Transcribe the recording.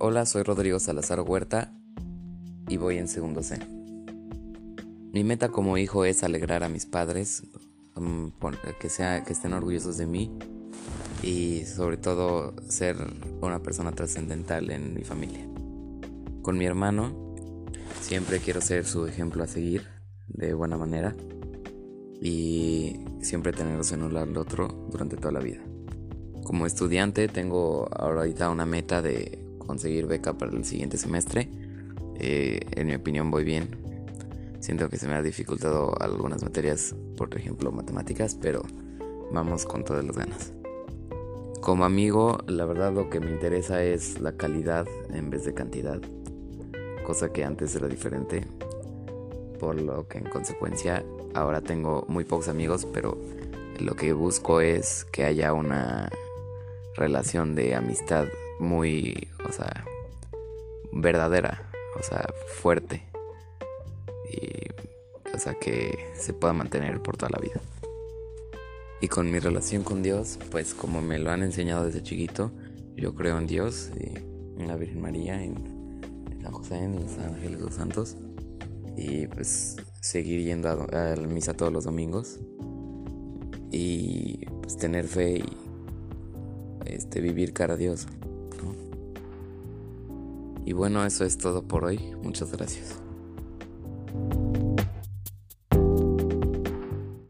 Hola, soy Rodrigo Salazar Huerta y voy en segundo C. Mi meta como hijo es alegrar a mis padres, um, que, sea, que estén orgullosos de mí y sobre todo ser una persona trascendental en mi familia. Con mi hermano siempre quiero ser su ejemplo a seguir de buena manera y siempre tenerlos en un lado al otro durante toda la vida. Como estudiante tengo ahorita una meta de conseguir beca para el siguiente semestre. Eh, en mi opinión voy bien. Siento que se me ha dificultado algunas materias, por ejemplo matemáticas, pero vamos con todas las ganas. Como amigo, la verdad lo que me interesa es la calidad en vez de cantidad, cosa que antes era diferente, por lo que en consecuencia ahora tengo muy pocos amigos, pero lo que busco es que haya una relación de amistad muy, o sea, verdadera, o sea, fuerte. Y, o sea, que se pueda mantener por toda la vida. Y con mi relación con Dios, pues como me lo han enseñado desde chiquito, yo creo en Dios, y en la Virgen María, en, San José, en los ángeles, los santos. Y pues seguir yendo a, a la misa todos los domingos. Y pues tener fe y este, vivir cara a Dios. Y bueno, eso es todo por hoy. Muchas gracias.